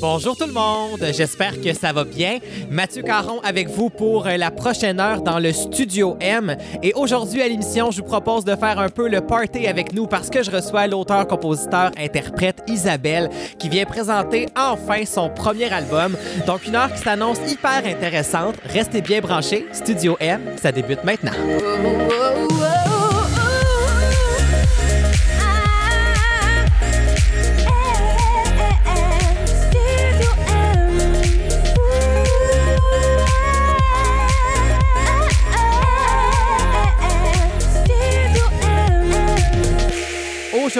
Bonjour tout le monde, j'espère que ça va bien. Mathieu Caron avec vous pour euh, la prochaine heure dans le Studio M. Et aujourd'hui à l'émission, je vous propose de faire un peu le party avec nous parce que je reçois l'auteur, compositeur, interprète Isabelle qui vient présenter enfin son premier album. Donc une heure qui s'annonce hyper intéressante. Restez bien branchés. Studio M, ça débute maintenant.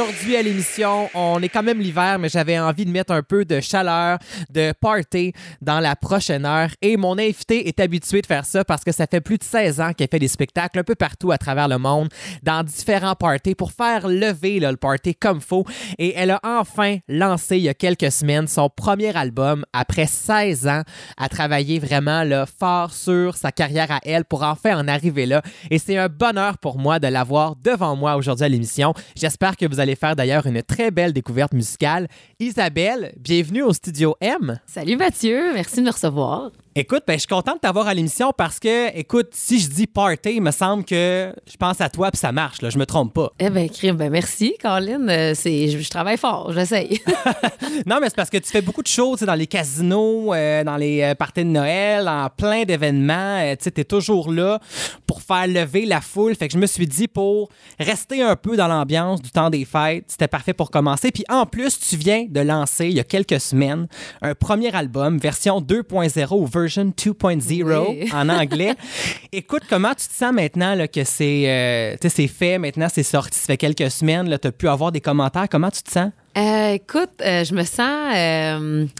Aujourd'hui à l'émission, on est quand même l'hiver, mais j'avais envie de mettre un peu de chaleur, de party dans la prochaine heure. Et mon invité est habitué de faire ça parce que ça fait plus de 16 ans qu'elle fait des spectacles un peu partout à travers le monde, dans différents parties pour faire lever le party comme faut. Et elle a enfin lancé il y a quelques semaines son premier album après 16 ans à travailler vraiment là, fort sur sa carrière à elle pour enfin en arriver là. Et c'est un bonheur pour moi de l'avoir devant moi aujourd'hui à l'émission. J'espère que vous allez faire d'ailleurs une très belle découverte musicale. Isabelle, bienvenue au Studio M. Salut Mathieu, merci de me recevoir. Écoute, ben, je suis content de t'avoir à l'émission parce que, écoute, si je dis party, il me semble que je pense à toi puis ça marche, là, je me trompe pas. Eh bien, crime, ben merci, Caroline. Euh, c'est, je, travaille fort, j'essaye. non, mais c'est parce que tu fais beaucoup de choses dans les casinos, euh, dans les euh, parties de Noël, en plein d'événements. tu sais, es toujours là pour faire lever la foule. Fait que je me suis dit, pour rester un peu dans l'ambiance du temps des fêtes, c'était parfait pour commencer. Puis en plus, tu viens de lancer, il y a quelques semaines, un premier album, version 2.0 ou 2.0 en anglais. Écoute, comment tu te sens maintenant là, que c'est euh, fait, maintenant c'est sorti, ça fait quelques semaines, tu as pu avoir des commentaires. Comment tu te sens? Euh, écoute, euh, je me sens...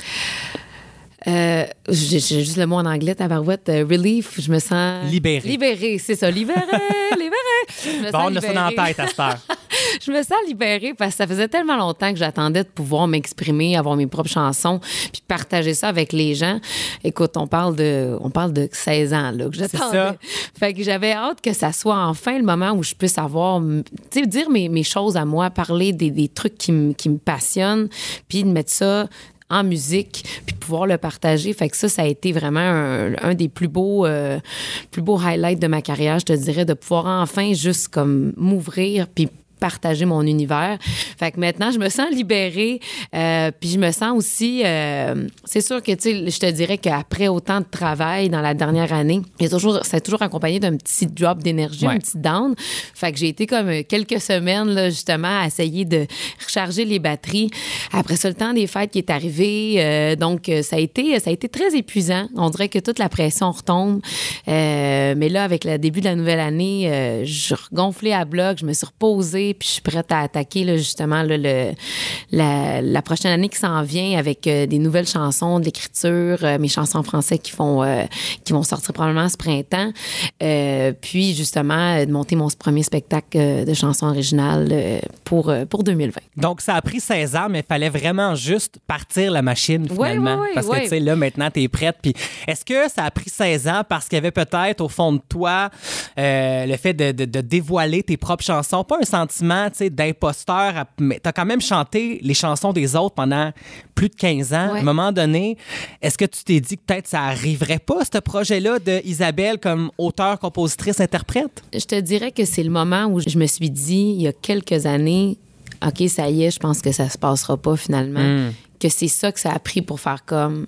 Euh, j'ai juste le mot en anglais, tabarouette. relief, je me sens. Libéré. Libéré, c'est ça. Libéré, libéré. Bon, on a ça dans la tête à cette heure. je me sens libérée parce que ça faisait tellement longtemps que j'attendais de pouvoir m'exprimer, avoir mes propres chansons, puis partager ça avec les gens. Écoute, on parle de, on parle de 16 ans là, que j'attendais. Fait que j'avais hâte que ça soit enfin le moment où je puisse avoir, tu sais, dire mes, mes, choses à moi, parler des, des trucs qui, qui me passionnent, puis de mettre ça en musique, puis pouvoir le partager. Fait que ça, ça a été vraiment un, des plus beaux, euh, plus beaux highlights de ma carrière, je te dirais, de pouvoir enfin juste m'ouvrir, partager mon univers. Fait que maintenant, je me sens libérée. Euh, puis je me sens aussi. Euh, c'est sûr que, tu sais, je te dirais qu'après autant de travail dans la dernière année, c'est toujours, toujours accompagné d'un petit drop d'énergie, un petit down. Fait que j'ai été comme quelques semaines, là, justement, à essayer de recharger les batteries. Après ça, le temps des fêtes qui est arrivé. Euh, donc, ça a, été, ça a été très épuisant. On dirait que toute la pression retombe. mais là, avec le début de la nouvelle année, je gonflé à bloc, je me suis reposée puis je suis prête à attaquer là, justement le, la, prochaine année qui s'en vient avec euh, des nouvelles chansons, de l'écriture, euh, mes chansons en français qui, font, euh, qui vont sortir probablement ce printemps. puis justement, de monter mon premier spectacle de chansons originales pour, pour 2020. Donc, ça a pris 16 ans, mais il fallait vraiment juste partir la machine finalement. Oui, oui, parce que, tu sais, là, maintenant, tu es prête. Puis, est-ce que ça a pris 16 ans parce qu'il y avait peut-être au fond de toi le fait de, de, de dévoiler tes propres chansons, pas un sentiment d'imposteur, mais tu as quand même chanté les chansons des autres pendant plus de 15 ans. À un moment donné, est-ce que tu t'es dit que peut-être ça arriverait pas, ce projet-là de Isabelle comme auteur, compositrice, interprète? Je te dirais que c'est le moment où je me suis dit, il y a quelques années, OK, ça y est, je pense que ça se passera pas finalement. Hmm. Que c'est ça que ça a pris pour faire comme.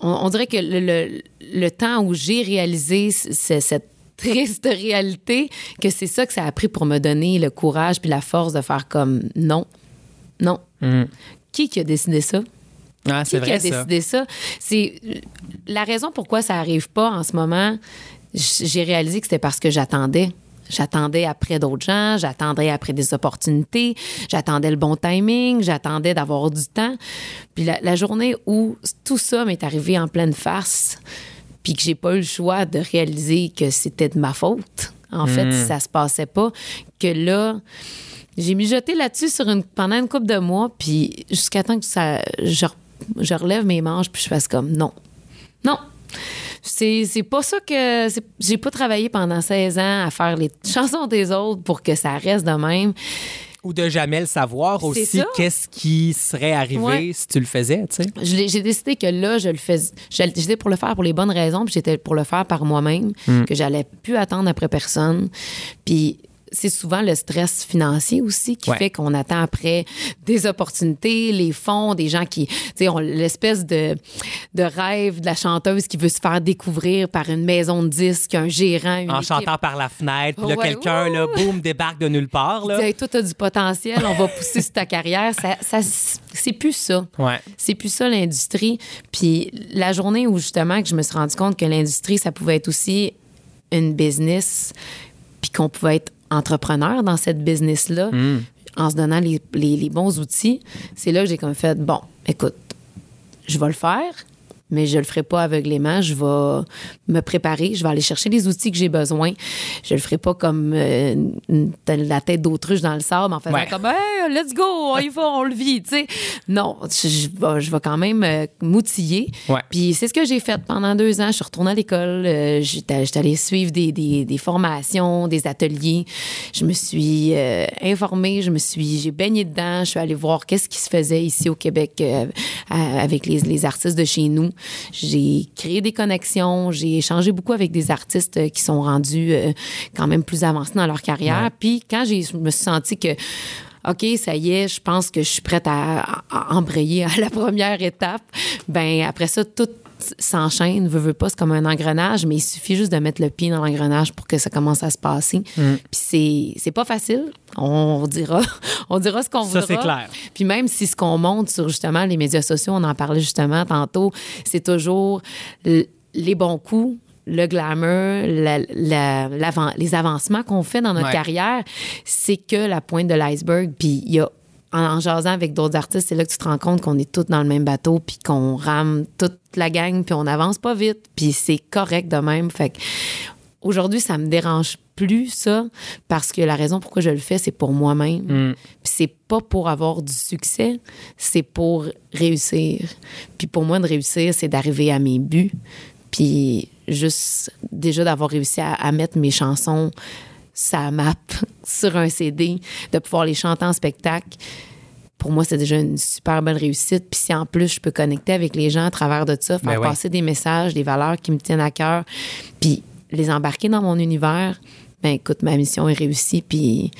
On, dirait que le, le temps où j'ai réalisé cette triste réalité que c'est ça que ça a pris pour me donner le courage puis la force de faire comme non, non. Mm. Qui qui a décidé ça? Ah, qui, qui a décidé ça? C'est la raison pourquoi ça arrive pas en ce moment. J'ai réalisé que c'était parce que j'attendais. J'attendais après d'autres gens, j'attendais après des opportunités, j'attendais le bon timing, j'attendais d'avoir du temps. Puis la, la journée où tout ça m'est arrivé en pleine face, puis que j'ai pas eu le choix de réaliser que c'était de ma faute. En fait, hmm. ça se passait pas, que là, j'ai mijoté là-dessus sur une, pendant une couple de mois, puis jusqu'à temps que ça, je, je, relève mes manches, puis je fasse comme non. Non. C'est, c'est pas ça que. J'ai pas travaillé pendant 16 ans à faire les chansons des autres pour que ça reste de même. Ou de jamais le savoir aussi, qu'est-ce qui serait arrivé si tu le faisais, tu sais? J'ai décidé que là, je le faisais. J'étais pour le faire pour les bonnes raisons, puis j'étais pour le faire par moi-même, mm. que j'allais plus attendre après personne. Puis c'est souvent le stress financier aussi qui fait qu'on attend après des opportunités, les fonds, des gens qui, tu sais, ont l'espèce de, de rêve de la chanteuse qui veut se faire découvrir par une maison de disques, un gérant, En chantant par la fenêtre, puis là, quelqu'un, là, boum, débarque de nulle part, là. Tu toi, t'as du potentiel, on va pousser sur ta carrière. Ça, ça c'est plus ça. Ouais. C'est plus ça, l'industrie. Puis la journée où, justement, que je me suis rendu compte que l'industrie, ça pouvait être aussi une business, puis qu'on pouvait être entrepreneur dans cette business-là, mm. en se donnant les, les bons outils, c'est là que j'ai comme fait, bon, écoute, je vais le faire, mais je le ferai pas aveuglément. Je vais me préparer, je vais aller chercher les outils que j'ai besoin. Je le ferai pas comme euh, la tête d'autruche dans le sable en faisant comme hey, let's go, on y va, on le vit, tu sais. Non, je, vais, je vais quand même euh, m'outiller. Puis c'est ce que j'ai fait pendant deux ans. Je suis retournée à l'école, euh, j'étais allée suivre des, des, des, formations, des ateliers. Je me suis informée, je me suis, j'ai baigné dedans. Je suis allée voir qu'est-ce qui se faisait ici au Québec avec les, les artistes de chez nous. J'ai créé des connexions, j'ai échangé beaucoup avec des artistes euh, qui sont rendus euh, quand même plus avancés dans leur carrière. Puis quand je me suis sentie que OK, ça y est, je pense que je suis prête à, embrayer à la première étape. Ben après ça, tout s'enchaîne, veut, veut pas, c'est comme un engrenage, mais il suffit juste de mettre le pied dans l'engrenage pour que ça commence à se passer. Mm. Puis c'est pas facile, on dira, on dira ce qu'on voudra. Ça, c'est clair. Puis même si ce qu'on montre sur justement les médias sociaux, on en parlait justement tantôt, c'est toujours les bons coups, le glamour, les avancements qu'on fait dans notre carrière, c'est que la pointe de l'iceberg. Puis il y a en, jasant avec d'autres artistes, c'est là que tu te rends compte qu'on est tous dans le même bateau, puis qu'on rame toute la gang, puis on n'avance pas vite, puis c'est correct de même. Fait que aujourd'hui, ça me dérange plus ça parce que la raison pourquoi je le fais, c'est pour moi-même. Mm. Puis c'est pas pour avoir du succès, c'est pour réussir. Puis pour moi, de réussir, c'est d'arriver à mes buts. Puis juste déjà d'avoir réussi à, mettre mes chansons sa map sur un CD, de pouvoir les chanter en spectacle. Pour moi, c'est déjà une super belle réussite. Puis si en plus, je peux connecter avec les gens à travers de ça, faire ben passer des messages, des valeurs qui me tiennent à cœur, puis les embarquer dans mon univers, ben écoute, ma mission est réussie. Puis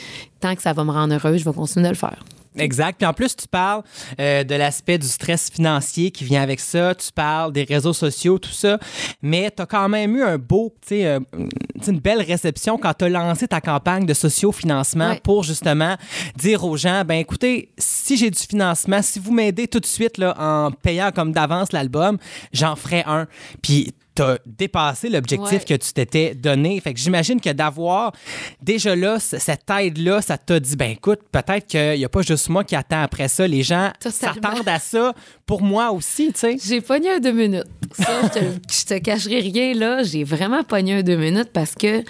tant que ça va me rendre heureuse, je vais continuer de le faire. Exact. Puis en plus, tu parles euh, de l'aspect du stress financier qui vient avec ça. Tu parles des réseaux sociaux, tout ça. Mais tu as quand même eu un beau, tu sais, euh, une belle réception quand tu as lancé ta campagne de sociofinancement pour justement dire aux gens, ben écoutez, si j'ai du financement, si vous m'aidez tout de suite là, en payant comme d'avance l'album, j'en ferai un. Puis t'as dépassé l'objectif que tu t'étais donné. Fait que j'imagine que d'avoir déjà là cette aide-là, ça t'a dit, ben écoute, peut-être qu'il n'y a pas juste moi qui attends après ça. Les gens s'attendent à ça pour moi aussi, tu sais. J'ai pogné un deux minutes. Ça, je te, je te cacherai rien là. J'ai vraiment pogné un deux minutes parce que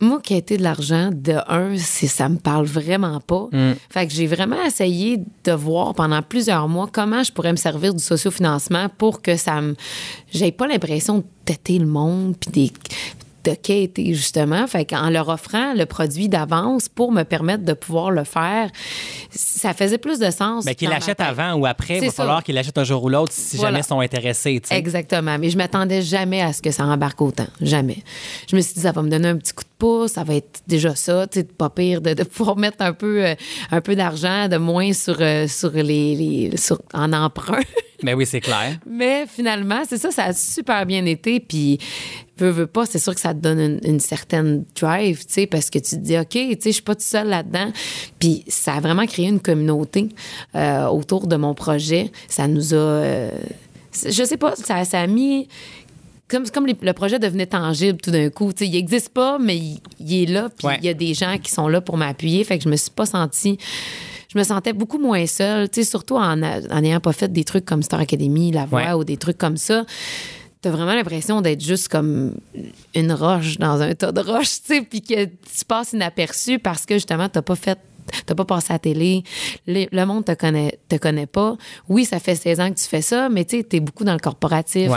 moi, qui été de l'argent, de un, c'est, ça me parle vraiment pas. Mm. Fait que j'ai vraiment essayé de voir pendant plusieurs mois comment je pourrais me servir du sociofinancement pour que ça me. J'ai pas l'impression de têter le monde puis des de justement. Fait qu'en leur offrant le produit d'avance pour me permettre de pouvoir le faire, ça faisait plus de sens. Mais qu'il l'achète avant ou après, il va falloir qu'il l'achète un jour ou l'autre si jamais ils sont intéressés. Exactement. Mais je m'attendais jamais à ce que ça embarque autant. Jamais. Je me suis dit, ça va me donner un petit coup de pouce, ça va être déjà ça, tu sais, pas pire de, pouvoir mettre un peu, euh, un peu d'argent de moins sur, euh, sur les, sur, en emprunt. Mais oui, c'est clair. Mais finalement, c'est ça, ça a super bien été. Puis, veux, veux pas, c'est sûr que ça te donne une, certaine drive, tu sais, parce que tu te dis, OK, tu sais, je suis pas toute seule là-dedans. Puis, ça a vraiment créé une communauté euh, autour de mon projet. Ça nous a. Euh, je sais pas, ça, ça a mis comme, comme le projet devenait tangible tout d'un coup. sais, il n'existe pas, mais il, est là. Puis il y a des gens qui sont là pour m'appuyer. Fait que je me suis pas sentie je me sentais beaucoup moins seule, tu sais, surtout en n'ayant pas fait des trucs comme Star Academy, La Voix ou des trucs comme ça. T'as vraiment l'impression d'être juste comme une roche dans un tas de roches, tu sais, puis que tu passes inaperçu parce que justement, t'as pas fait t'as pas passé à la télé, le, monde te connaît, te connaît pas. Oui, ça fait 16 ans que tu fais ça, mais tu sais, t'es beaucoup dans le corporatif,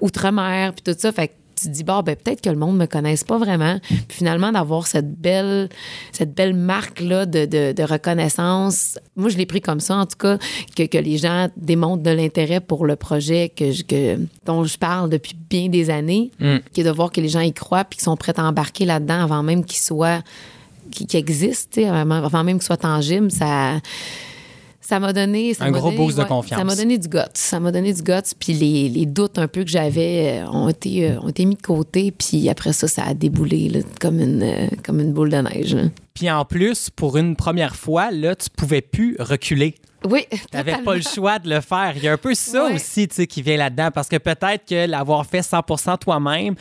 outre-mer, puis tout ça. Fait tu te dis, bon, ben, peut-être que le monde ne me connaisse pas vraiment. Puis finalement, d'avoir cette belle, cette belle marque-là de, de, reconnaissance, moi, je l'ai pris comme ça, en tout cas, que, que les gens démontrent de l'intérêt pour le projet que, que, dont je parle depuis bien des années, mm. qui est de voir que les gens y croient puis qu'ils sont prêts à embarquer là-dedans avant même qu'ils soient qui, qui existe, avant même qu'il soit tangible, ça ça m'a donné. un gros boost de confiance. Ça m'a donné du guts. Ça m'a donné du guts. Puis les, les, doutes un peu que j'avais euh, ont, été, euh, ont été mis de côté. Puis après ça, ça a déboulé comme, une, euh, comme une boule de neige. Puis en plus, pour une première fois, là, tu pouvais plus reculer. Oui. Tu n'avais pas le choix de le faire. Il y a un peu ça aussi qui vient là-dedans parce que peut-être que l'avoir fait 100% toi-même,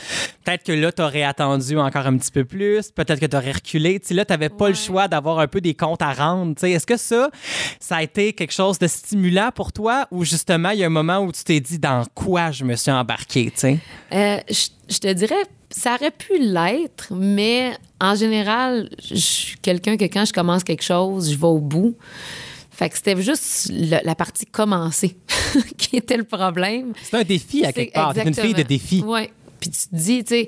peut-être que là, tu aurais attendu encore un petit peu plus, peut-être que tu aurais reculé. là, tu n'avais pas le choix d'avoir un peu des comptes à rendre. Est-ce que ça, ça a été quelque chose de stimulant pour toi ou justement, il y a un moment où tu t'es dit dans quoi je me suis embarqué? Euh, je te dirais ça aurait pu l'être, mais en général, je suis quelqu'un que quand je commence quelque chose, je vais au bout. Fait que c'était juste la partie commencer qui était le problème. C'est un défi à quelque part. C'est une fille de défi. Oui. Puis tu te dis, tu sais,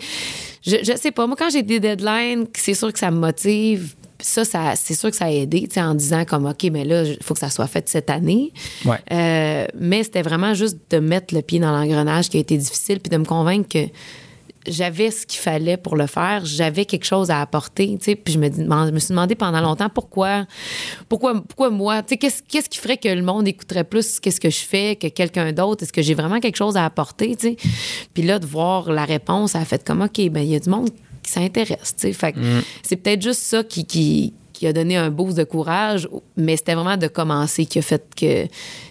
je, je sais pas, moi, quand j'ai des deadlines, c'est sûr que ça me motive. Ça, ça c'est sûr que ça a aidé, tu sais, en disant comme, OK, mais là, il faut que ça soit fait cette année. Ouais. Euh, mais c'était vraiment juste de mettre le pied dans l'engrenage qui a été difficile, puis de me convaincre que j'avais ce qu'il fallait pour le faire, j'avais quelque chose à apporter, tu sais, puis je me, je me suis demandé pendant longtemps pourquoi, pourquoi, pourquoi moi, tu sais, qu'est-ce, qu'est-ce qui ferait que le monde écouterait plus qu'est-ce que je fais que quelqu'un d'autre, est-ce que j'ai vraiment quelque chose à apporter, tu sais, puis là de voir la réponse, ça a fait comme ok, ben il y a du monde qui s'intéresse, tu sais, fait mm. c'est peut-être juste ça qui, qui qui a donné un boost de courage, mais c'était vraiment de commencer qui a fait que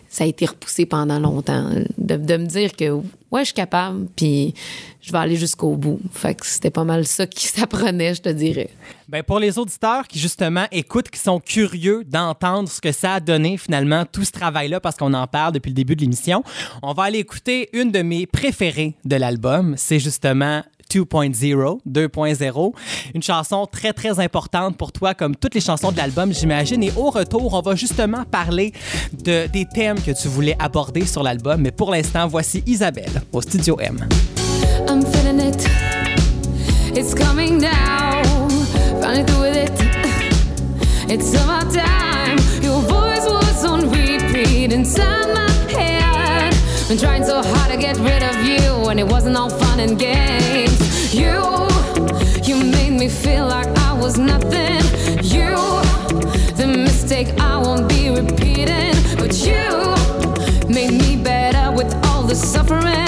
ça a été repoussé pendant longtemps. De, me dire que, ouais, je suis capable, puis je vais aller jusqu'au bout. Fait que c'était pas mal ça qui s'apprenait, je te dirais. Bien, pour les auditeurs qui, justement, écoutent, qui sont curieux d'entendre ce que ça a donné, finalement, tout ce travail-là, parce qu'on en parle depuis le début de l'émission, on va aller écouter une de mes préférées de l'album. C'est justement 2.0, 2.0. Une chanson très, très importante pour toi, comme toutes les chansons de l'album, j'imagine. Et au retour, on va justement parler de, des thèmes que tu voulais aborder sur l'album. Mais pour l'instant, voici Isabelle au Studio M. Been trying so hard to get rid of you, and it wasn't all fun and games. You, you made me feel like I was nothing. You, the mistake I won't be repeating. But you made me better with all the suffering.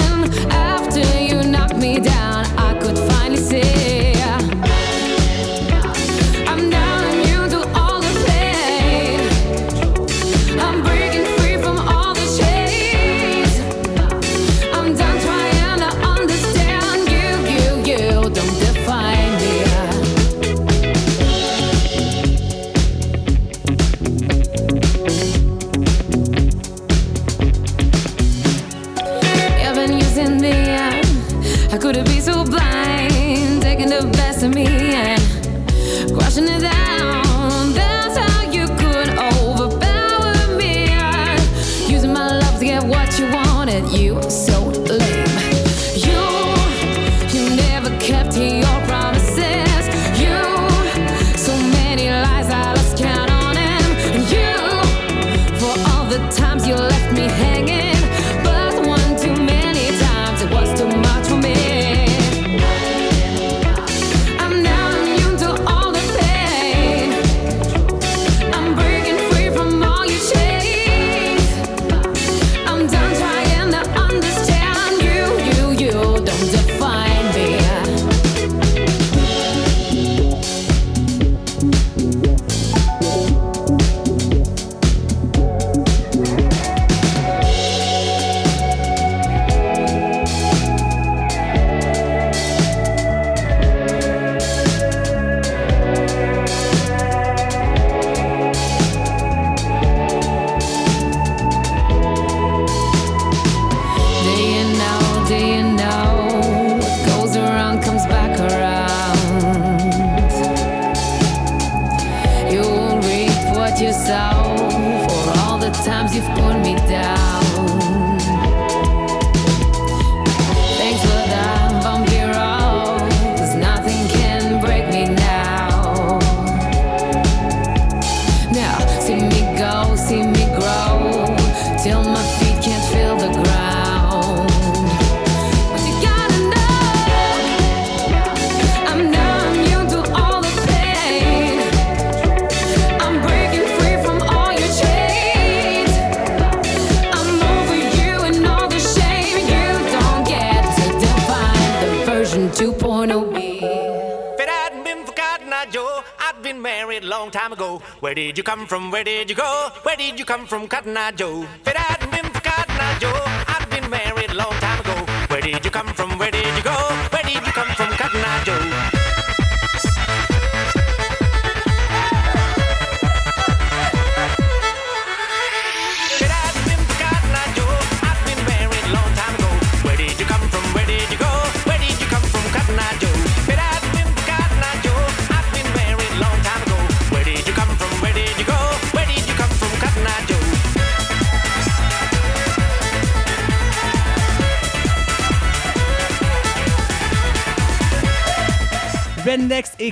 You come from, Cotton Eye Joe?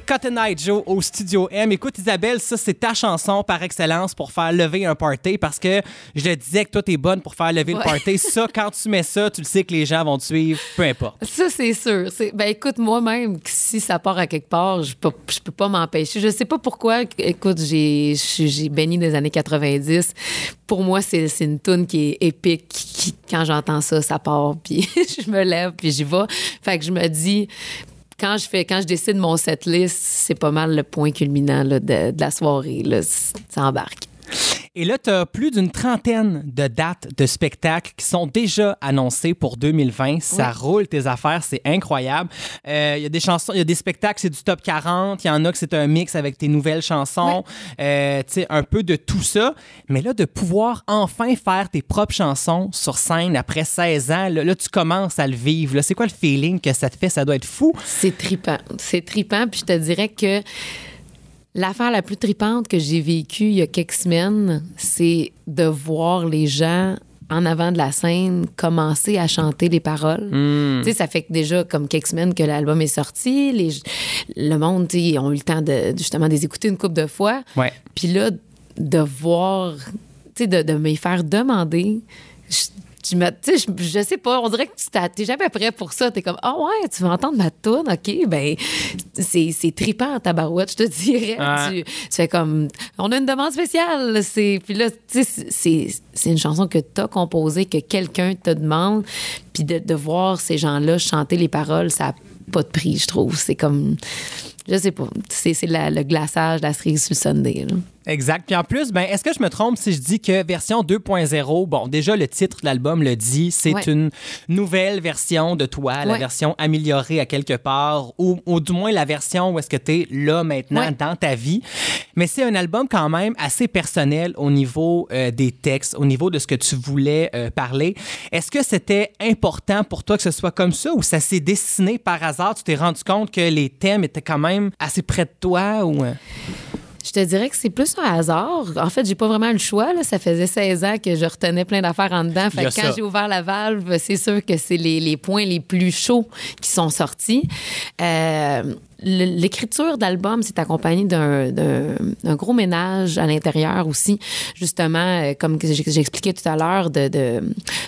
Cotton Eye Joe au Studio M. Écoute, Isabelle, ça, c'est ta chanson par excellence pour faire lever un party parce que je te disais que toi, t'es bonne pour faire lever le party. Ça, quand tu mets ça, tu le sais que les gens vont te suivre, peu importe. Ça, c'est sûr. Ben, écoute, moi-même, si ça part à quelque part, je peux, je peux pas m'empêcher. Je sais pas pourquoi. Écoute, j'ai béni des années 90. Pour moi, c'est c'est une tune qui est épique. qui- quand j'entends ça, ça part. Puis je me lève, puis j'y vais. Fait que je me dis. Quand je fais, quand je décide mon setlist, c'est pas mal le point culminant de, la soirée. Ça embarque. Et là, tu as plus d'une trentaine de dates de spectacles qui sont déjà annoncées pour 2020. Ça roule tes affaires, c'est incroyable. Euh, Il y a des chansons, il y a des spectacles, c'est du top 40. Il y en a que c'est un mix avec tes nouvelles chansons. Euh, tu sais, un peu de tout ça. Mais là, de pouvoir enfin faire tes propres chansons sur scène après 16 ans, là, là, tu commences à le vivre. C'est quoi le feeling que ça te fait? Ça doit être fou. C'est tripant. C'est tripant. Puis je te dirais que l'affaire la plus tripante que j'ai vécue il y a quelques semaines, c'est de voir les gens en avant de la scène commencer à chanter les paroles. Tu sais, ça fait que déjà comme quelques semaines que l'album est sorti, les, le monde, ils ont eu le temps de justement de les écouter une couple de fois. Ouais. Puis là, de voir, tu sais, de, de me faire demander, je, tu me- tu sais, je, je sais pas, on dirait que tu t'es jamais prêt pour ça. T'es comme, ah ouais, tu veux entendre ma tourne, OK, ben, c'est, c'est trippant en tabarouette, je te dirais. Ouais. Tu, tu fais comme, on a une demande spéciale. C'est, puis là, tu sais, c'est, c'est une chanson que t'as composée, que quelqu'un te demande, puis de, de voir ces gens-là chanter les paroles, ça a pas de prix, je trouve. C'est comme, je sais pas, c'est, c'est la- le glaçage, la cerise sur le Sunday. là. Exact. Puis en plus, ben, est-ce que je me trompe si je dis que version 2.0, bon, déjà le titre de l'album le dit, c'est Ouais. une nouvelle version de toi, la Ouais. version améliorée à quelque part, ou, ou du moins la version où est-ce que tu es là maintenant Ouais. dans ta vie. Mais c'est un album quand même assez personnel au niveau euh, des textes, au niveau de ce que tu voulais euh, parler. Est-ce que c'était important pour toi que ce soit comme ça ou ça s'est dessiné par hasard? Tu t'es rendu compte que les thèmes étaient quand même assez près de toi ou... Je te dirais que c'est plus un hasard. En fait, j'ai pas vraiment le choix. là. Ça faisait 16 ans que je retenais plein d'affaires en dedans. Fait que quand j'ai ouvert la valve, c'est sûr que c'est les, les points les plus chauds qui sont sortis. Euh, L'écriture d'album s'est accompagnée d'un- gros ménage à l'intérieur aussi, justement, euh, comme j'expliquais tout à l'heure, de, de,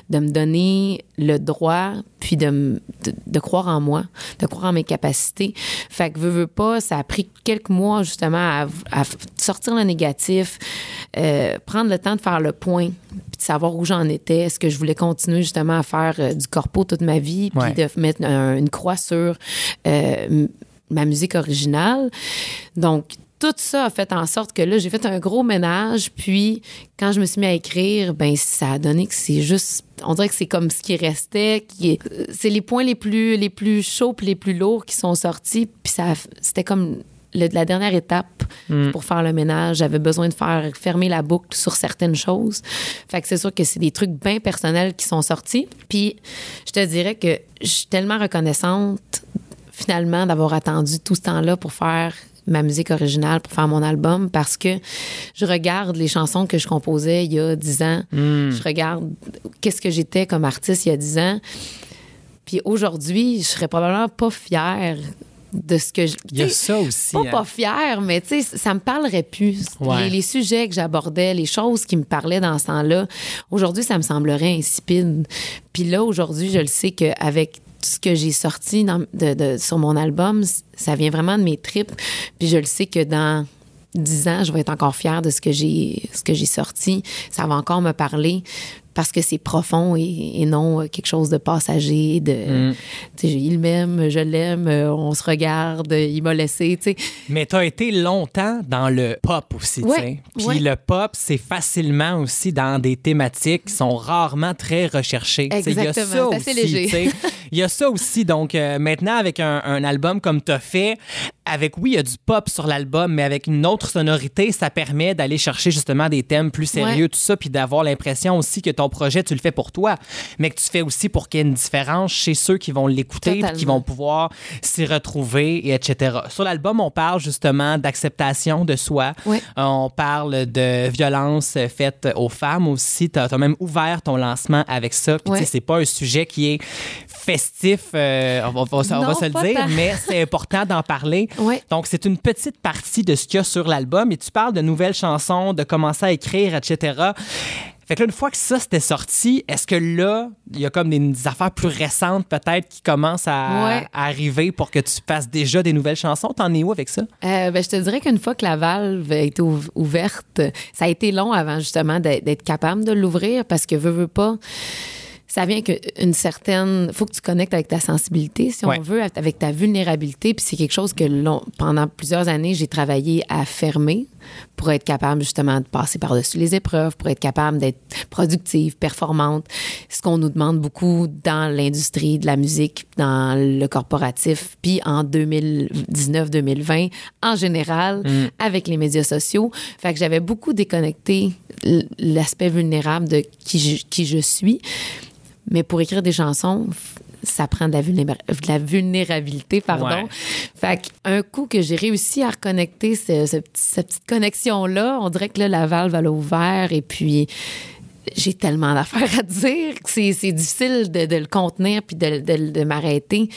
de me donner le droit, puis de, de, de croire en moi, de croire en mes capacités. Fait que, veux, veux pas, ça a pris quelques mois, justement, à, à sortir le négatif, euh, prendre le temps de faire le point, puis de savoir où j'en étais. Est-ce que je voulais continuer, justement, à faire euh, du corpo toute ma vie, puis Ouais. de mettre un- une croix sur euh, ma musique originale. Donc, tout ça a fait en sorte que là, j'ai fait un gros ménage. Puis, quand je me suis mis à écrire, ben ça a donné que c'est juste. On dirait que c'est comme ce qui restait. qui est- C'est les points les plus, les plus chauds puis les plus lourds qui sont sortis. Puis, ça, c'était comme le- la dernière étape pour faire le ménage. J'avais besoin de faire fermer la boucle sur certaines choses. Fait que c'est sûr que c'est des trucs bien personnels qui sont sortis. Puis, je te dirais que je suis tellement reconnaissante finalement d'avoir attendu tout ce temps-là pour faire ma musique originale, pour faire mon album, parce que je regarde les chansons que je composais il y a 10 ans. Je regarde qu'est-ce que j'étais comme artiste il y a 10 ans. Puis aujourd'hui, je serais probablement pas fière de ce que je. Il y a ça aussi. Pas, hein. pas fière, mais tu sais, ça me parlerait plus. Ouais. Les, les sujets que j'abordais, les choses qui me parlaient dans ce temps-là, aujourd'hui, ça me semblerait insipide. Puis là, aujourd'hui, je le sais qu'avec ce que j'ai sorti de- de- sur mon album, ça vient vraiment de mes tripes. Puis je le sais que dans 10 ans, je vais être encore fière de ce que j'ai ce que j'ai sorti. Ça va encore me parler. Parce que c'est profond et, et non euh, quelque chose de passager. De, Mm. il m'aime, je l'aime, euh, on se regarde, il m'a laissé. tu sais. Mais tu as été longtemps dans le pop aussi. Puis ouais. le pop, c'est facilement aussi dans des thématiques qui sont rarement très recherchées. Exactement, c'est assez léger. Il y a ça aussi. Donc euh, maintenant, avec un, un album comme tu as fait, avec, oui, il y a du pop sur l'album, mais avec une autre sonorité, ça permet d'aller chercher justement des thèmes plus sérieux, Ouais. tout ça, puis d'avoir l'impression aussi que ton projet, tu le fais pour toi, mais que tu fais aussi pour qu'il y ait une différence chez ceux qui vont l'écouter, qui vont pouvoir s'y retrouver, et etc. Sur l'album, on parle justement d'acceptation de soi. Euh, On parle de violence faite aux femmes aussi. Tu as, même ouvert ton lancement avec ça. Puis, Ouais. c'est pas un sujet qui est festif, euh, on va, on va- on va Non, se le dire, mais c'est important d'en parler. Donc, c'est une petite partie de ce qu'il y a sur l'album. Et tu parles de nouvelles chansons, de commencer à écrire, etc. Fait que là, une fois que ça c'était sorti, est-ce que là, il y a comme des, des affaires plus récentes peut-être qui commencent à, Ouais. à arriver pour que tu fasses déjà des nouvelles chansons? T'en es où avec ça? Euh, ben, je te dirais qu'une fois que la valve a été ouv- ouverte, ça a été long avant justement d'être capable de l'ouvrir parce que veux, veux pas. Ça vient qu'une certaine. faut que tu connectes avec ta sensibilité, si Ouais. on veut, avec ta vulnérabilité. Puis c'est quelque chose que pendant plusieurs années, j'ai travaillé à fermer pour être capable justement de passer par-dessus les épreuves, pour être capable d'être productive, performante. Ce qu'on nous demande beaucoup dans l'industrie de la musique, dans le corporatif, puis en 2019-2020, en général, avec les médias sociaux. Fait que j'avais beaucoup déconnecté l'aspect vulnérable de qui je, qui je suis. Mais pour écrire des chansons, ça prend de la, vulnéra- de la vulnérabilité, pardon. Ouais. Fait qu'un coup que j'ai réussi à reconnecter ce- ce petit- cette petite connexion-là, on dirait que là, la valve, elle a ouvert et puis j'ai tellement d'affaires à dire que c'est difficile de, de le contenir puis de, de- de m'arrêter.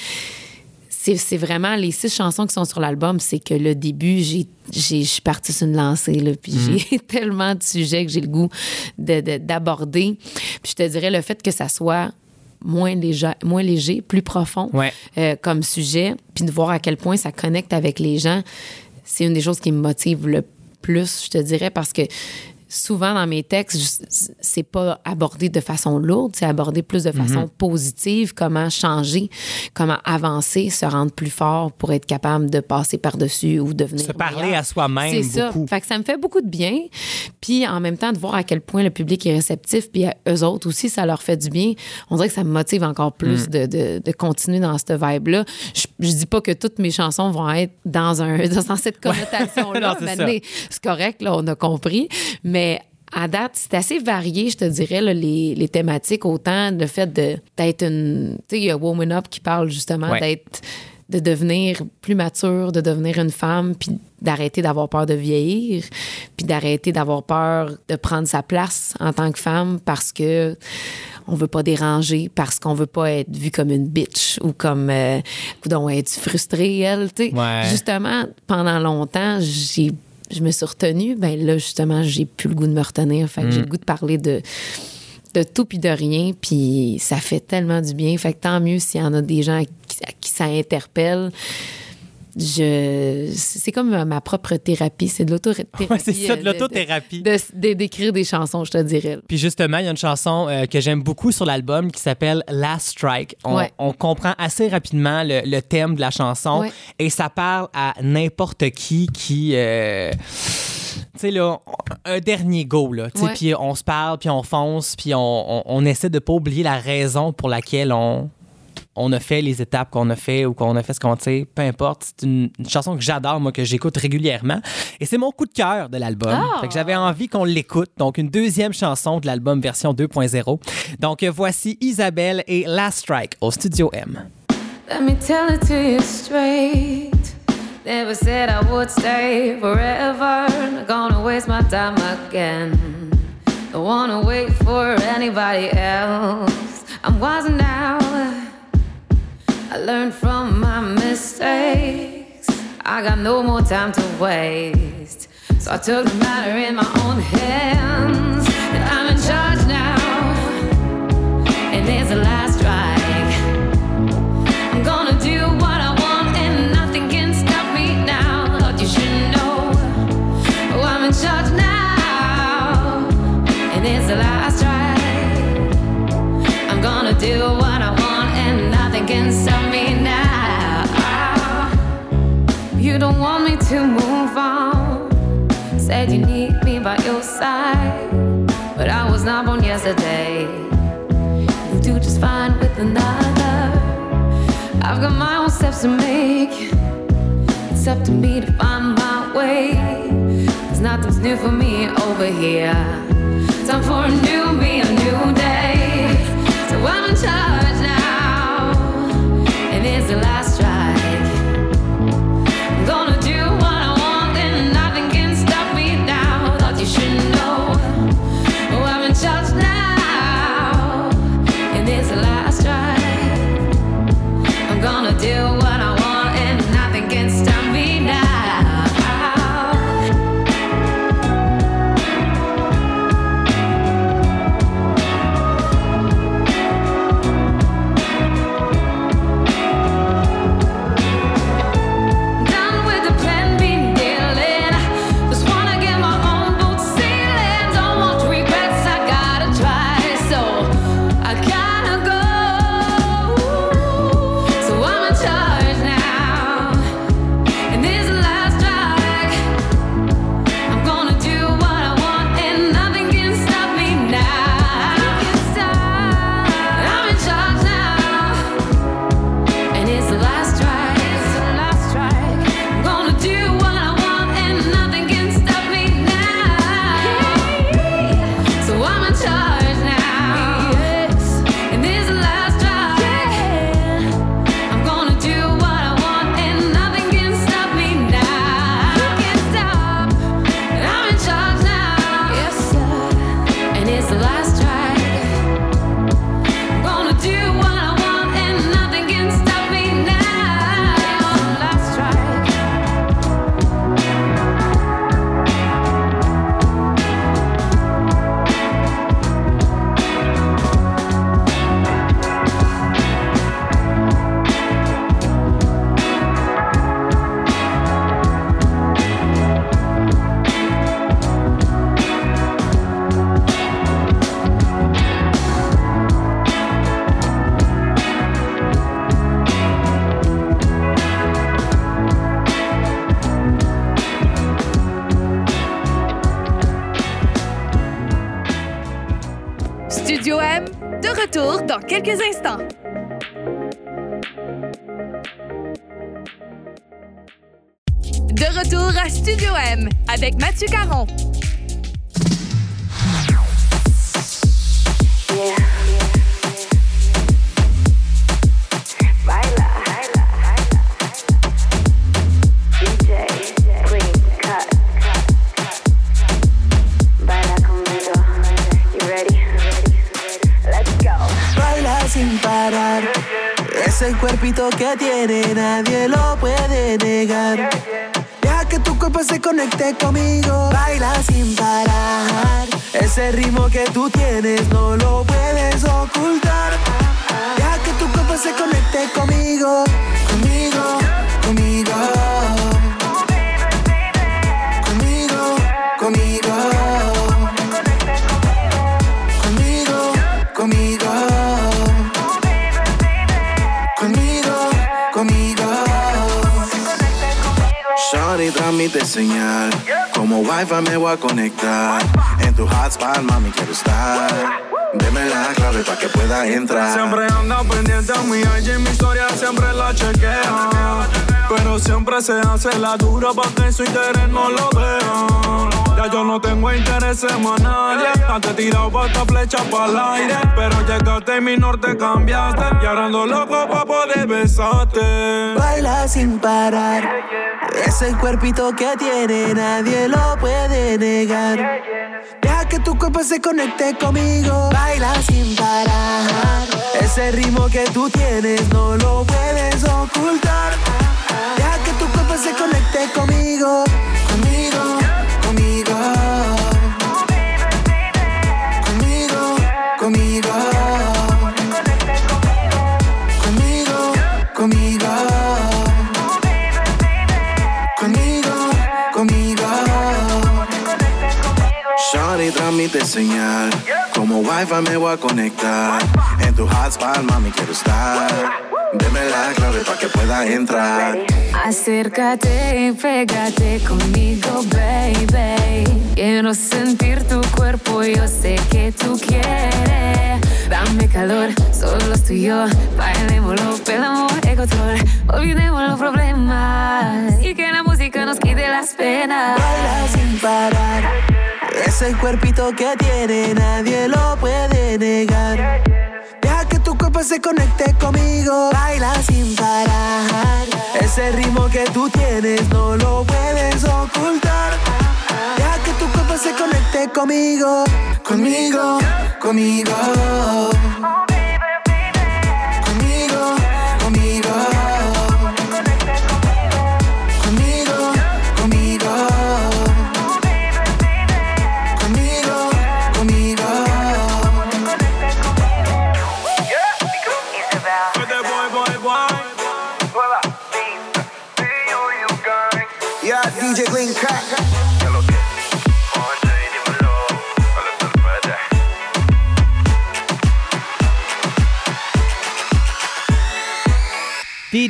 C'est vraiment les six chansons qui sont sur l'album, c'est que le début, je suis partie sur une lancée, là, puis j'ai tellement de sujets que j'ai le goût de- de- d'aborder. Puis je te dirais, le fait que ça soit moins léger, moins léger plus profond Ouais. euh, comme sujet, puis de voir à quel point ça connecte avec les gens, c'est une des choses qui me motive le plus, je te dirais, parce que souvent dans mes textes, c'est pas abordé de façon lourde, c'est abordé plus de façon positive, comment changer, comment avancer, se rendre plus fort pour être capable de passer par-dessus ou devenir Se parler meilleur. à soi-même C'est ça. Fait que ça me fait beaucoup de bien. Puis en même temps, de voir à quel point le public est réceptif, puis à eux autres aussi, ça leur fait du bien. On dirait que ça me motive encore Mm. plus de, de- de continuer dans cette vibe-là. Je, je dis pas que toutes mes chansons vont être dans, un, dans cette connotation-là. C'est correct, là, on a compris. Mais à date, c'est assez varié, je te dirais, là, les, les thématiques. Autant le fait de- d'être une. Tu sais, il y a Woman Up qui parle justement Ouais. d'être de devenir plus mature, de devenir une femme, puis d'arrêter d'avoir peur de vieillir, puis d'arrêter d'avoir peur de prendre sa place en tant que femme parce que on veut pas déranger, parce qu'on veut pas être vu comme une bitch ou comme euh, es-tu frustrée elle, tu sais? Ouais. Justement, pendant longtemps, j'ai je me suis retenue, ben là justement, j'ai plus le goût de me retenir, fait que j'ai le goût de parler de de tout puis de rien, puis ça fait tellement du bien. Fait que tant mieux s'il y en a des gens à qui, à qui ça interpelle. Je, c'est comme ma propre thérapie, c'est de l'autothérapie. Ouais, c'est ça, de euh, l'autothérapie. De, de- d'écrire des chansons, je te dirais. Puis justement, il y a une chanson euh, que j'aime beaucoup sur l'album qui s'appelle Last Strike. On, Ouais. on comprend assez rapidement le, le thème de la chanson Ouais. et ça parle à n'importe qui qui... euh, tu sais, là, un dernier go, là. Tu sais. Puis on se parle, puis on fonce, puis on, on- on essaie de pas oublier la raison pour laquelle on, on a fait les étapes qu'on a fait ou qu'on a fait ce qu'on sait, peu importe. C'est une, une chanson que j'adore, moi, que j'écoute régulièrement. Et c'est mon coup de cœur de l'album. Ah! Fait que j'avais envie qu'on l'écoute. Donc, une deuxième chanson de l'album version 2.0. Donc, voici Isabelle et Last Strike au Studio M. Let me tell it to you straight. Never said I would stay forever. Not gonna waste my time again. Don't wanna wait for anybody else. I'm wise now. I learned from my mistakes. I got no more time to waste. So I took the matter in my own hands. And I'm in charge now. And there's a last strike. To move on. Said you need me by your side, but I was not born yesterday. You do just fine with another. I've got my own steps to make. It's up to me to find my way. There's nothing's new for me over here. Time for a new me, a new day. So I'm in charge retour dans Siempre se hace la dura para que su interés no lo vea. Ya yo no tengo interés en más nadie. Antes tirado esta flecha para el aire. Pero llegaste y mi norte cambiaste. Y ahora ando loco pa' poder besarte. Baila sin parar. Ese cuerpito que tiene nadie lo puede negar. Deja que tu cuerpo se conecte conmigo. Baila sin parar. Ese ritmo que tú tienes no lo puedes ocultar. Se conecte conmigo. Conmigo, conmigo. Conmigo, conmigo. Conmigo, conmigo. Conmigo, conmigo. Shawty transmite señal, como wifi me voy a conectar. En tu hotspot, mami, quiero estar. Deme la clave para que pueda entrar. Acércate y pégate conmigo, baby. Quiero sentir tu cuerpo, yo sé que tú quieres. Dame calor, solo tú y yo. Bailémoslo, perdamos el control. Olvidemos los problemas. Y que la música nos quite las penas. Baila sin parar. Ese cuerpito que tiene nadie lo puede negar. Se conecte conmigo. Baila sin parar. Ese ritmo que tú tienes no lo puedes ocultar. Deja que tu cuerpo se conecte conmigo. Conmigo, conmigo. Conmigo,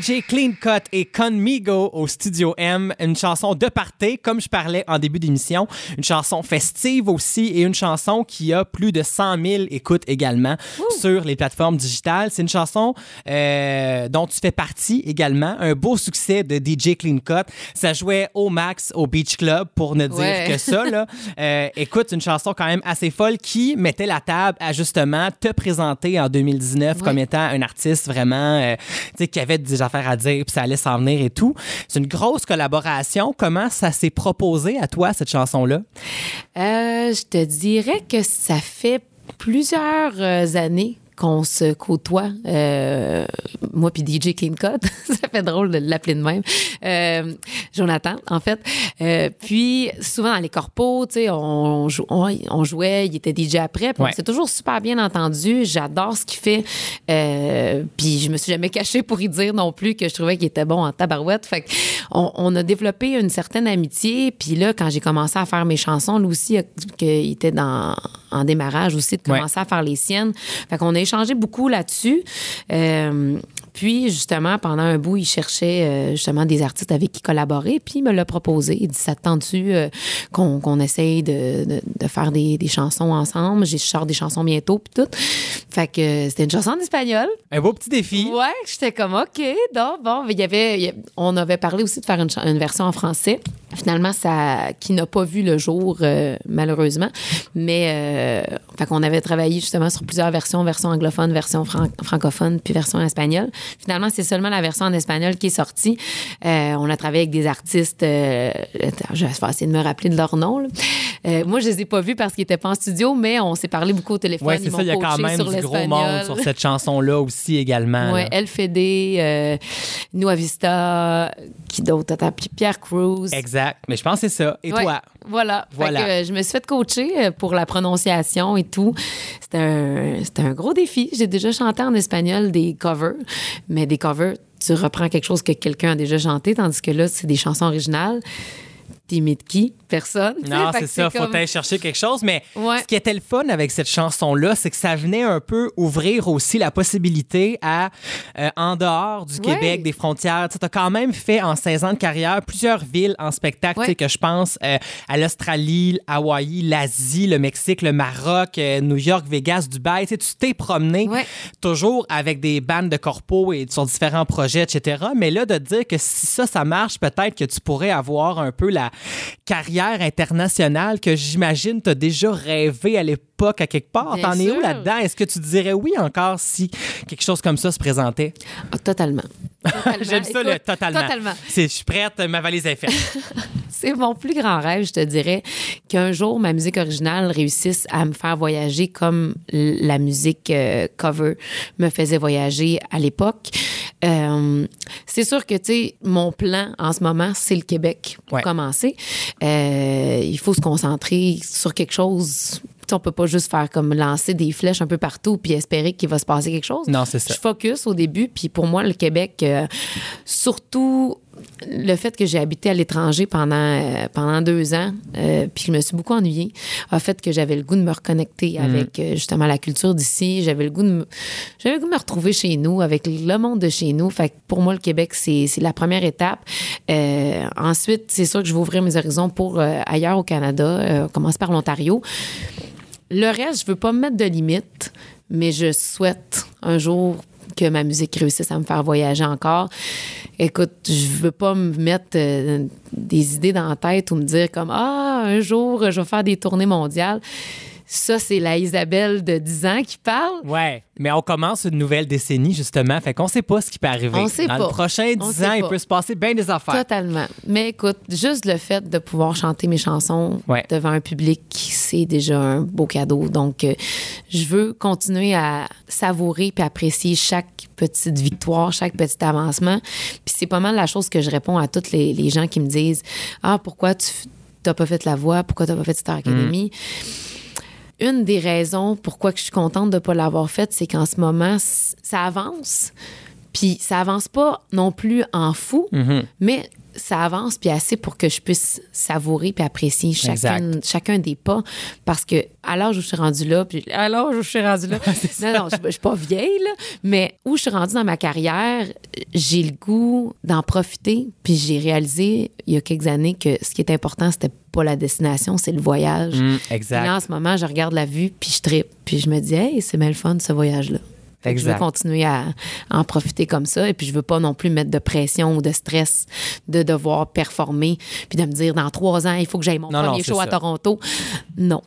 DJ Clean Cut et Conmigo au Studio M, une chanson de party, comme je parlais en début d'émission, une chanson festive aussi et une chanson qui a plus de 100 000 écoutes également sur les plateformes digitales. C'est une chanson euh, dont tu fais partie également, un beau succès de DJ Clean Cut. Ça jouait au max au Beach Club pour ne dire Ouais. que ça. Là. Euh, écoute, une chanson quand même assez folle qui mettait la table à justement te présenter en 2019 comme étant un artiste vraiment euh, qui avait des affaires à dire puis ça allait s'en venir et tout. C'est une grosse collaboration. Comment ça s'est proposé à toi, cette chanson-là? Euh, je te dirais que ça fait plusieurs euh, années qu'on se côtoie, euh, moi puis DJ King Cut. ça fait drôle de l'appeler de même. Euh, Jonathan, en fait. Euh, puis, souvent dans les corpos, tu sais, on, jou- on, on jouait, il était DJ après. Puis Ouais. on s'est toujours super bien entendu. J'adore ce qu'il fait. Puis, je me suis jamais cachée pour y dire non plus que je trouvais qu'il était bon en tabarouette. Fait on, on a développé une certaine amitié. Puis là, quand j'ai commencé à faire mes chansons, lui aussi, qu'il était dans, en démarrage aussi, de Ouais. commencer à faire les siennes. Fait qu'on a échangé beaucoup là-dessus. Euh, puis, justement, pendant un bout, il cherchait euh, justement des artistes avec qui collaborer. Puis, il me l'a proposé. Il dit Ça tente-tu euh, qu'on qu'on essaye de, de- de faire des, des chansons ensemble? J'ai je sors des chansons bientôt, puis tout. Fait que euh, c'était une chanson en espagnol. Un beau petit défi. Ouais, j'étais comme OK, donc bon, il y avait, il y a- on avait parlé aussi de faire une, une version en français. Finalement, ça, qui n'a pas vu le jour euh, malheureusement, mais euh, fait qu'on avait travaillé justement sur plusieurs versions, version anglophone, version fran- francophone, puis version espagnole. Finalement, c'est seulement la version en espagnol qui est sortie. Euh, on a travaillé avec des artistes. euh, attends, je vais essayer de me rappeler de leur nom. Euh, moi, je les ai pas vus parce qu'ils étaient pas en studio, mais on s'est parlé beaucoup au téléphone. Ils c'est ça. Il y a quand même du gros monde sur cette chanson-là aussi également. Ouais, là. El Fede, euh, Nua Vista, qui d'autre? Attends, puis Pierre Cruz. Exact. Mais je pense que c'est ça. Et Ouais, toi? Voilà. Fait Voilà. que, euh, je me suis fait coacher euh, pour la prononciation et tout. C'était un, c'était un gros défi. J'ai déjà chanté en espagnol des covers, mais des covers, tu reprends quelque chose que quelqu'un a déjà chanté, tandis que là, c'est des chansons originales. T'imites qui? Personne. Non, c'est ça. Faut comme- aller chercher quelque chose. Mais Ouais. ce qui était le fun avec cette chanson-là, c'est que ça venait un peu ouvrir aussi la possibilité à, euh, en dehors du Ouais. Québec, des frontières. Tu as quand même fait en 16 ans de carrière plusieurs villes en spectacle, Ouais. que je pense euh, à l'Australie, Hawaï, l'Asie, le Mexique, le Maroc, euh, New York, Vegas, Dubaï. Tu t'es promené toujours avec des bandes de corpo et sur différents projets, etc. Mais là, de te dire que si ça, ça marche, peut-être que tu pourrais avoir un peu la carrière internationale que j'imagine tu as déjà rêvé à l'époque à quelque part. T'en es où là-dedans? Est-ce que tu dirais oui encore si quelque chose comme ça se présentait? Ah, totalement. Totalement. J'aime ça, le totalement. Totalement. C'est, je suis prête, ma valise est faite. C'est mon plus grand rêve, je te dirais, qu'un jour ma musique originale réussisse à me faire voyager comme la musique euh, cover me faisait voyager à l'époque. Euh, c'est sûr que, tu sais, mon plan en ce moment, c'est le Québec pour Ouais. commencer. Euh, il faut se concentrer sur quelque chose. Sais, on peut pas juste faire comme lancer des flèches un peu partout puis espérer qu'il va se passer quelque chose. Non, c'est ça. Je focus au début, puis pour moi, le Québec, euh, surtout le fait que j'ai habité à l'étranger pendant, euh, pendant deux ans, euh, puis que je me suis beaucoup ennuyée, a fait que j'avais le goût de me reconnecter avec euh, justement la culture d'ici. J'avais le goût de me, j'avais le goût de me retrouver chez nous, avec le monde de chez nous. Fait que pour moi, le Québec, c'est, c'est la première étape. Euh, ensuite, c'est sûr que je vais ouvrir mes horizons pour ailleurs au Canada. On commence par l'Ontario. Le reste, je veux pas me mettre de limites, mais je souhaite un jour que ma musique réussisse à me faire voyager encore. Écoute, je veux pas me mettre euh, des idées dans la tête ou me dire comme ah un jour je vais faire des tournées mondiales. Ça c'est la Isabelle de 10 ans qui parle. Ouais, mais on commence une nouvelle décennie, justement. Fait qu'on sait pas ce qui peut arriver. On sait Dans pas. le prochain On 10 sait ans, il peut se passer bien des affaires. Totalement. Mais écoute, juste le fait de pouvoir chanter mes chansons Ouais. devant un public, c'est déjà un beau cadeau. Donc, euh, je veux continuer à savourer puis apprécier chaque petite victoire, chaque petit avancement. Puis c'est pas mal la chose que je réponds à tous les, les gens qui me disent Ah, pourquoi tu n'as pas fait la voix? Pourquoi tu n'as pas fait Star Academy? Une des raisons pourquoi que je suis contente de ne pas l'avoir faite, c'est qu'en ce moment, ça avance. Puis ça avance pas non plus en fou, mais ça avance puis assez pour que je puisse savourer puis apprécier chacun, chacun des pas. Parce que à l'âge où je suis rendue là, puis à l'âge où je suis rendue là, non, non, je, je suis pas vieille, là, mais où je suis rendue dans ma carrière, j'ai le goût d'en profiter. Puis j'ai réalisé il y a quelques années que ce qui est important, c'était pas la destination, c'est le voyage. Puis exact. là, en ce moment, je regarde la vue, puis je tripe. Puis je me dis, hey, c'est bien le fun, ce voyage-là. Fait que Je veux continuer à, à en profiter comme ça. Et puis, je veux pas non plus mettre de pression ou de stress de devoir performer, puis de me dire, dans trois ans, il faut que j'aille mon Non, premier show à. Toronto. Non.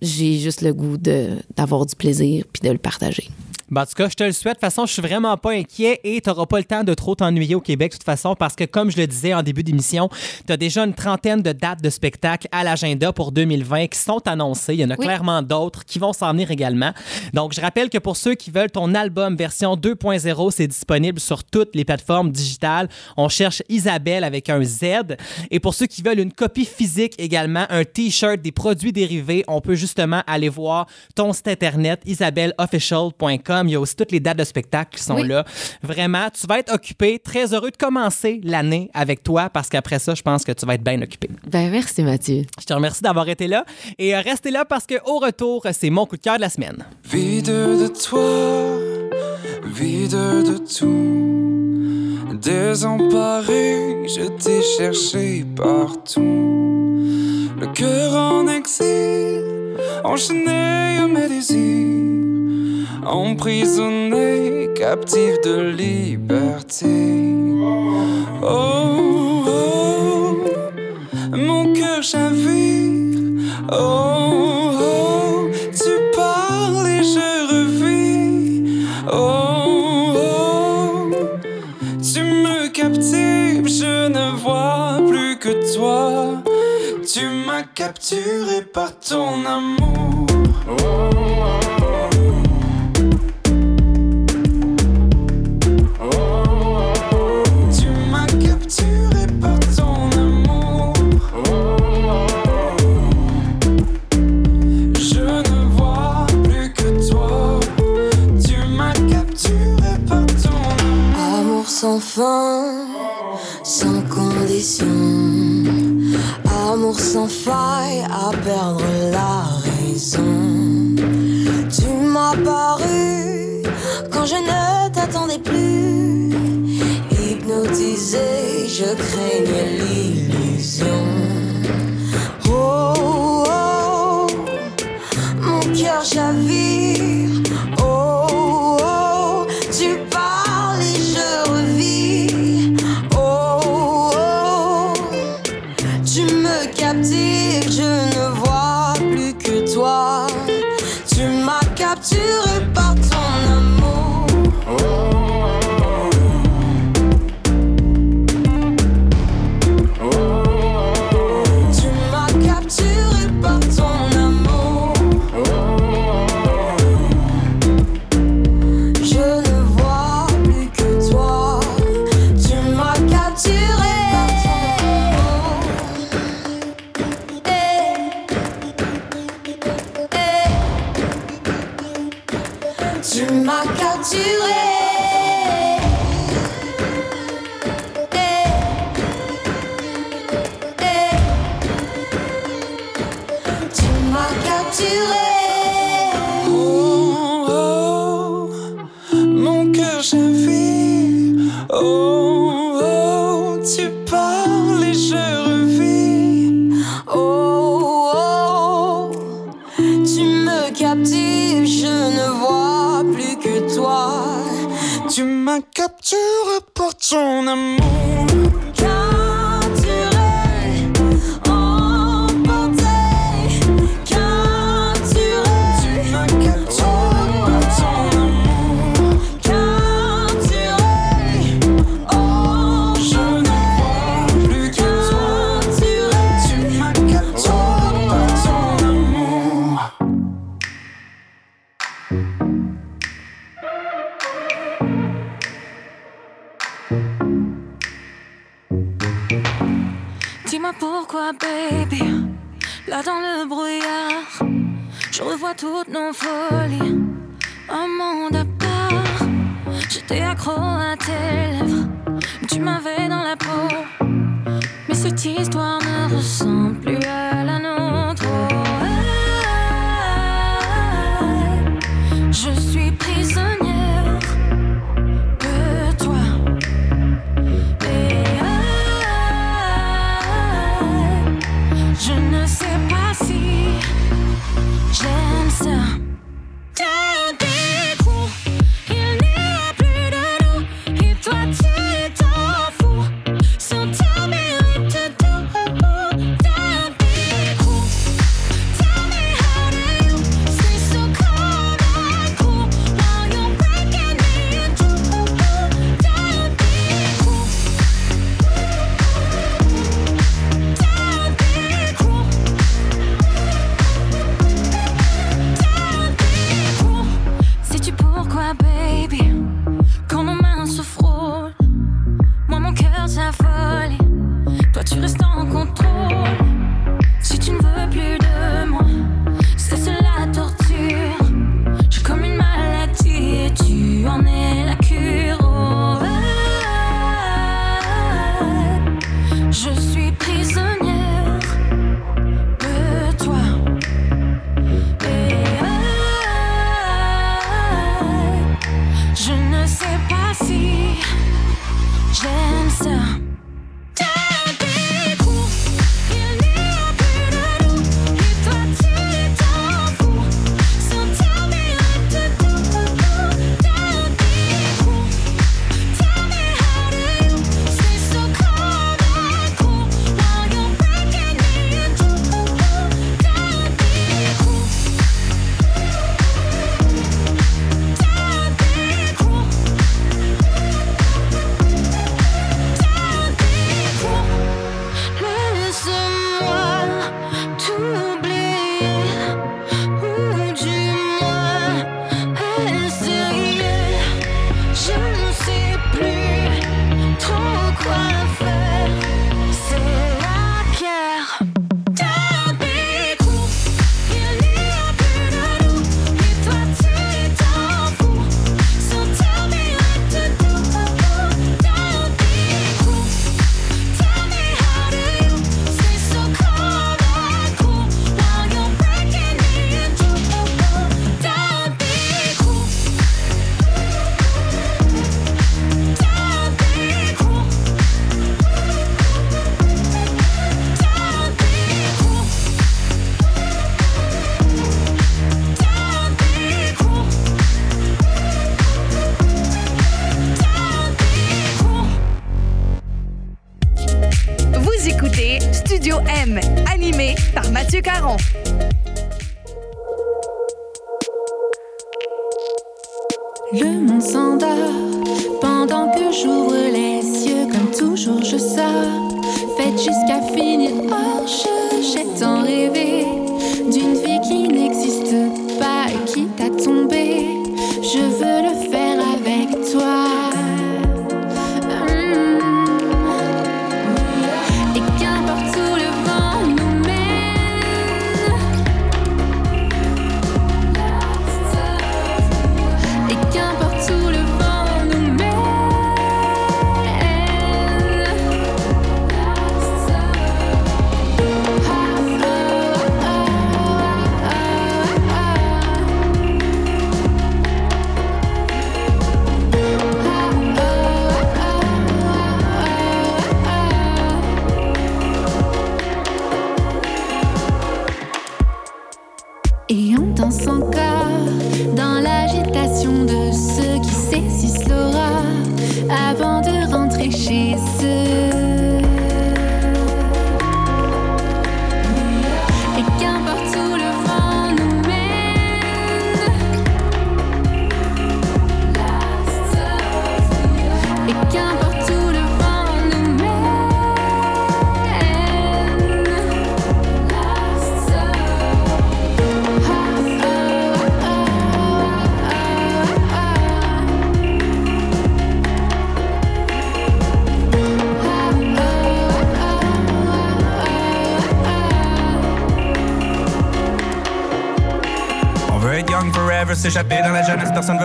J'ai juste le goût d'avoir du plaisir, puis de le partager. Ben, en tout cas, je te le souhaite. De toute façon, je suis vraiment pas inquiet et tu n'auras pas le temps de trop t'ennuyer au Québec, de toute façon, parce que, comme je le disais en début d'émission, tu as déjà une trentaine de dates de spectacles à l'agenda pour 2020 qui sont annoncées. Il y en a Oui. clairement d'autres qui vont s'en venir également. Donc, je rappelle que pour ceux qui veulent ton album version 2.0, c'est disponible sur toutes les plateformes digitales. On cherche Isabelle avec un Z. Et pour ceux qui veulent une copie physique également, un T-shirt, des produits dérivés, on peut justement aller voir ton site internet isabelleofficial.com. Il y a aussi toutes les dates de spectacle qui sont Oui. là. Vraiment, tu vas être occupé. Très heureux de commencer l'année avec toi parce qu'après ça, je pense que tu vas être bien occupé. Ben, merci, Mathieu. Je te remercie d'avoir été là et euh, restez là parce qu'au retour, c'est mon coup de cœur de la semaine. Vide de toi, vide de tout. Désemparé, je t'ai cherché partout. Le cœur en exil, enchaîné à mes. Emprisonné, captif de liberté. Oh, oh, mon cœur chavire. Oh, oh, tu parles et je revis. Oh, oh, tu me captives, je ne vois plus que toi. Tu m'as capturé par ton amour. Tu faille à perdre la raison. Tu m'as paru quand je ne t'attendais plus. Hypnotisé, je craignais l'illusion.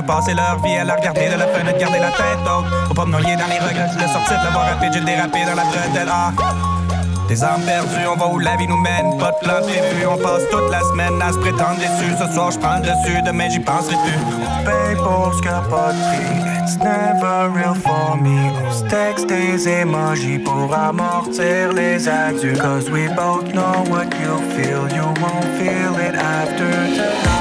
Passer leur vie à la regarder de la fenêtre, garder la tête haute. Faut pas me noyer dans les regrets, je le sortir de l'avoir rapide, j'ai dérapé dans la bretelle. Ah. Des armes perdues, on va où la vie nous mène. Pas de plan prévu, on passe toute la semaine à se prétendre déçu. Ce soir, je prends le dessus, demain, j'y penserai plus. On paye pour ce. It's never real for me. On se texte des emojis pour amortir les adieux. Cause we both know what you feel. You won't feel it after tonight.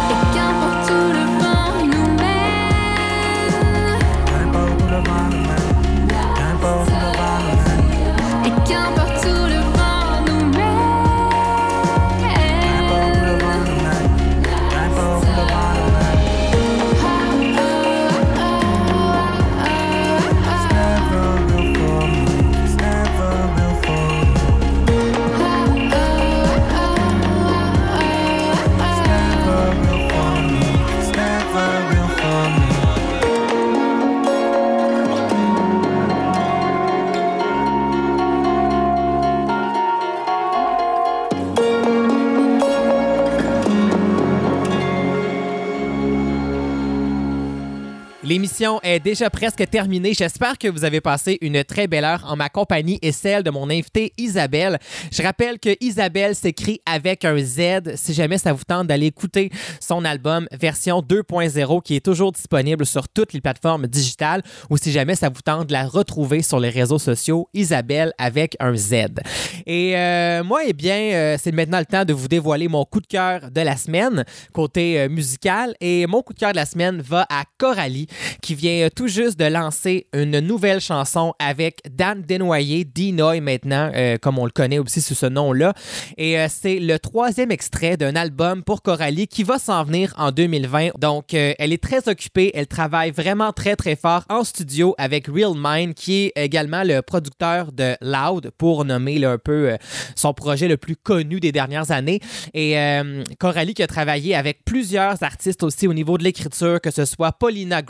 L'émission est déjà presque terminée. J'espère que vous avez passé une très belle heure en ma compagnie et celle de mon invitée Isabelle. Je rappelle que Isabelle s'écrit avec un Z. Si jamais ça vous tente d'aller écouter son album version 2.0 qui est toujours disponible sur toutes les plateformes digitales ou si jamais ça vous tente de la retrouver sur les réseaux sociaux, Isabelle avec un Z. Et euh, moi, eh bien, euh, c'est maintenant le temps de vous dévoiler mon coup de cœur de la semaine côté euh, musical. Et mon coup de cœur de la semaine va à Coralie qui vient euh, tout juste de lancer une nouvelle chanson avec Dan Desnoyers, Dinoy maintenant, euh, comme on le connaît aussi sous ce nom-là. Et euh, c'est le troisième extrait d'un album pour Coralie qui va s'en venir en 2020. Donc, elle est très occupée, elle travaille vraiment très très fort en studio avec Real Mind, qui est également le producteur de Loud, pour nommer un peu son projet le plus connu des dernières années. Et Coralie qui a travaillé avec plusieurs artistes aussi au niveau de l'écriture, que ce soit Paulina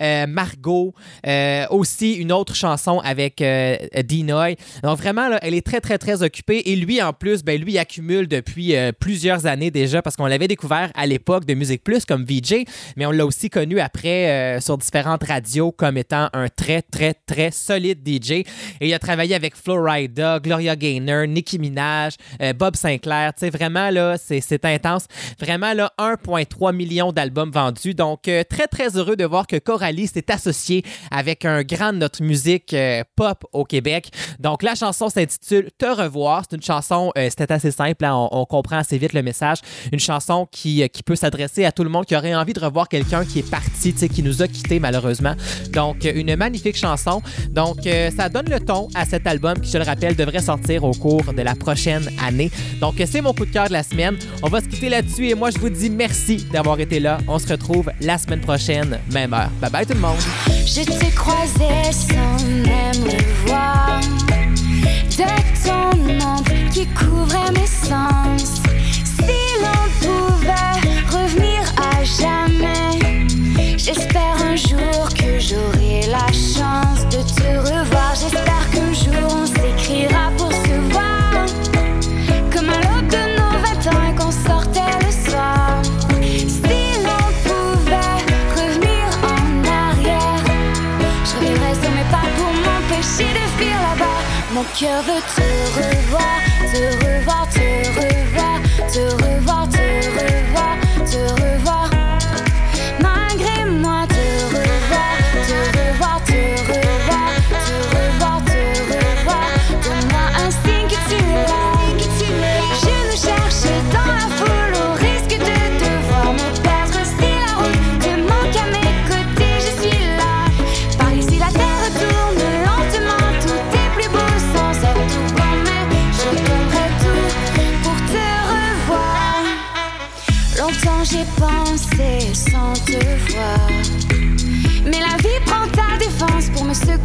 Euh, Margot, euh, aussi une autre chanson avec euh, Dinoy. Donc vraiment, là, elle est très, très, très occupée. Et lui, en plus, ben, lui, il accumule depuis euh, plusieurs années déjà parce qu'on l'avait découvert à l'époque de Musique Plus comme VJ, mais on l'a aussi connu après sur différentes radios comme étant un très, très, très solide DJ. Et il a travaillé avec Florida, Gloria Gaynor, Nicki Minaj, Bob Sinclair. Tu sais, vraiment, là, c'est intense. Vraiment, là, 1,3 million d'albums vendus. Donc, très, très heureux de que Coralie s'est associée avec un grand de notre musique euh, pop au Québec. Donc, la chanson s'intitule Te revoir. C'est une chanson, euh, c'était assez simple, hein, on, comprend assez vite le message. Une chanson qui, euh, qui peut s'adresser à tout le monde qui aurait envie de revoir quelqu'un qui est parti, qui nous a quittés malheureusement. Donc, une magnifique chanson. Donc, euh, ça donne le ton à cet album qui, je le rappelle, devrait sortir au cours de la prochaine année. Donc, c'est mon coup de cœur de la semaine. On va se quitter là-dessus et moi, je vous dis merci d'avoir été là. On se retrouve la semaine prochaine, Bye bye tout le monde. Je t'ai croisé sans même le voir. De ton ombre qui couvrait mes sens. Si l'on pouvait revenir à jamais. J'espère un jour que j'aurai la chance de te revoir. J'espère qu'un jour on s'écrira pour m'empêcher de fuir là-bas. Mon cœur veut te revoir, te revoir, te revoir, te revoir, te revoir, te revoir.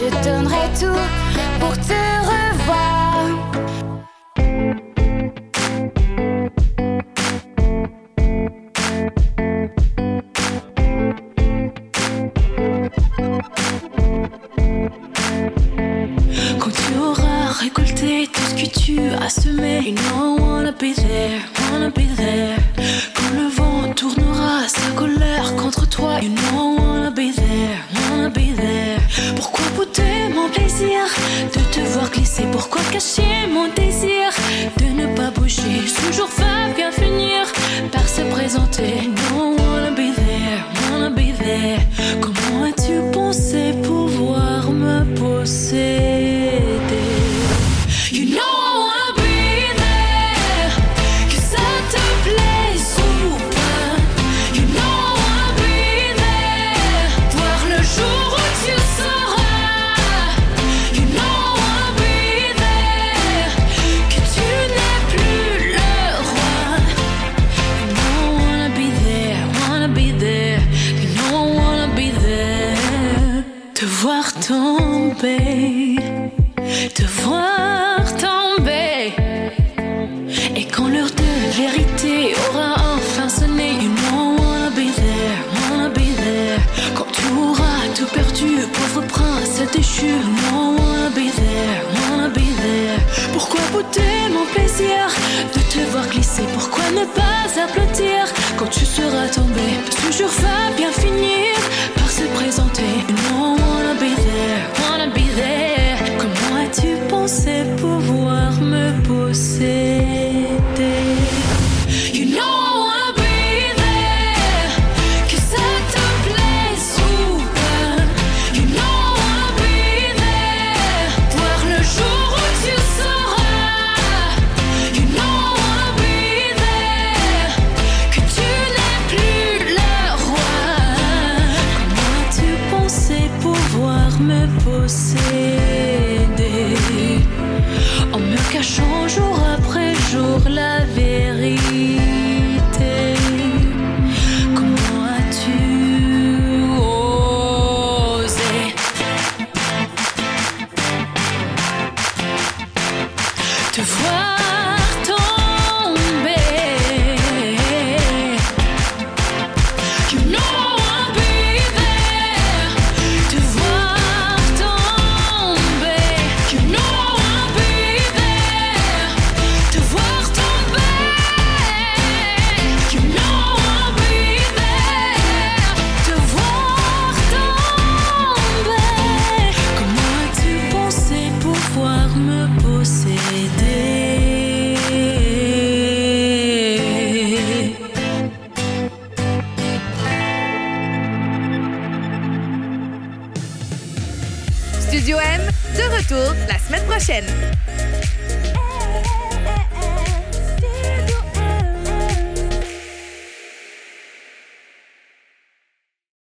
je donnerai tout pour te